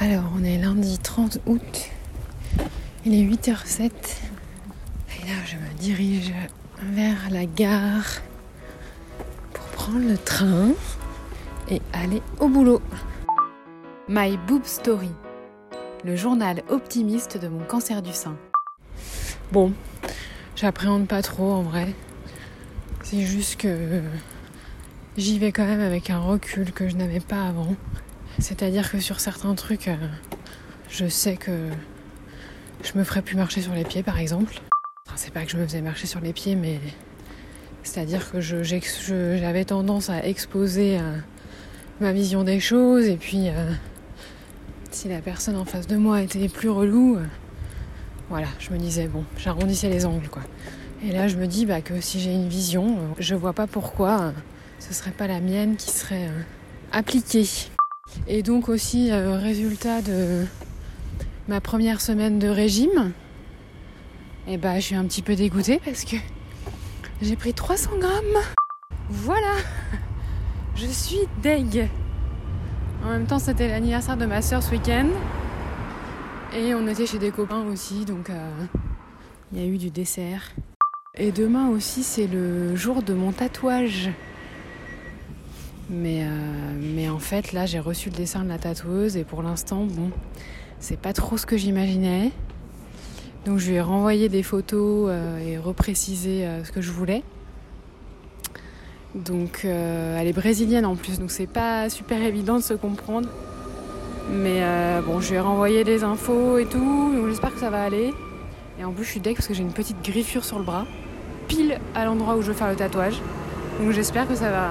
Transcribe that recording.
Alors, on est lundi 30 août. Il est 8h07. Et là, je me dirige vers la gare pour prendre le train et aller au boulot. My Boob Story, le journal optimiste de mon cancer du sein. Bon, j'appréhende pas trop en vrai. C'est juste que j'y vais quand même avec un recul que je n'avais pas avant. C'est-à-dire que sur certains trucs, euh, je sais que je me ferais plus marcher sur les pieds par exemple. Enfin, c'est pas que je me faisais marcher sur les pieds, mais c'est-à-dire que j'avais tendance à exposer euh, ma vision des choses et puis euh, si la personne en face de moi était plus relou, voilà, je me disais bon, j'arrondissais les angles quoi. Et là, je me dis bah, que si j'ai une vision, je vois pas pourquoi ce serait pas la mienne qui serait appliquée. Et donc aussi, euh, résultat de ma première semaine de régime, et bah, je suis un petit peu dégoûtée parce que j'ai pris 300 grammes. Voilà, je suis deg. En même temps, c'était l'anniversaire de ma soeur ce week-end. Et on était chez des copains aussi, donc euh, il y a eu du dessert. Et demain aussi, c'est le jour de mon tatouage. Mais, euh, mais en fait, là, j'ai reçu le dessin de la tatoueuse et pour l'instant, bon, c'est pas trop ce que j'imaginais. Donc je lui ai renvoyé des photos euh, et reprécisé euh, ce que je voulais. Donc elle est brésilienne en plus, donc c'est pas super évident de se comprendre. Mais bon, je lui ai renvoyé des infos et tout, donc j'espère que ça va aller. Et en plus, je suis deck parce que j'ai une petite griffure sur le bras, pile à l'endroit où je veux faire le tatouage. Donc j'espère que ça va,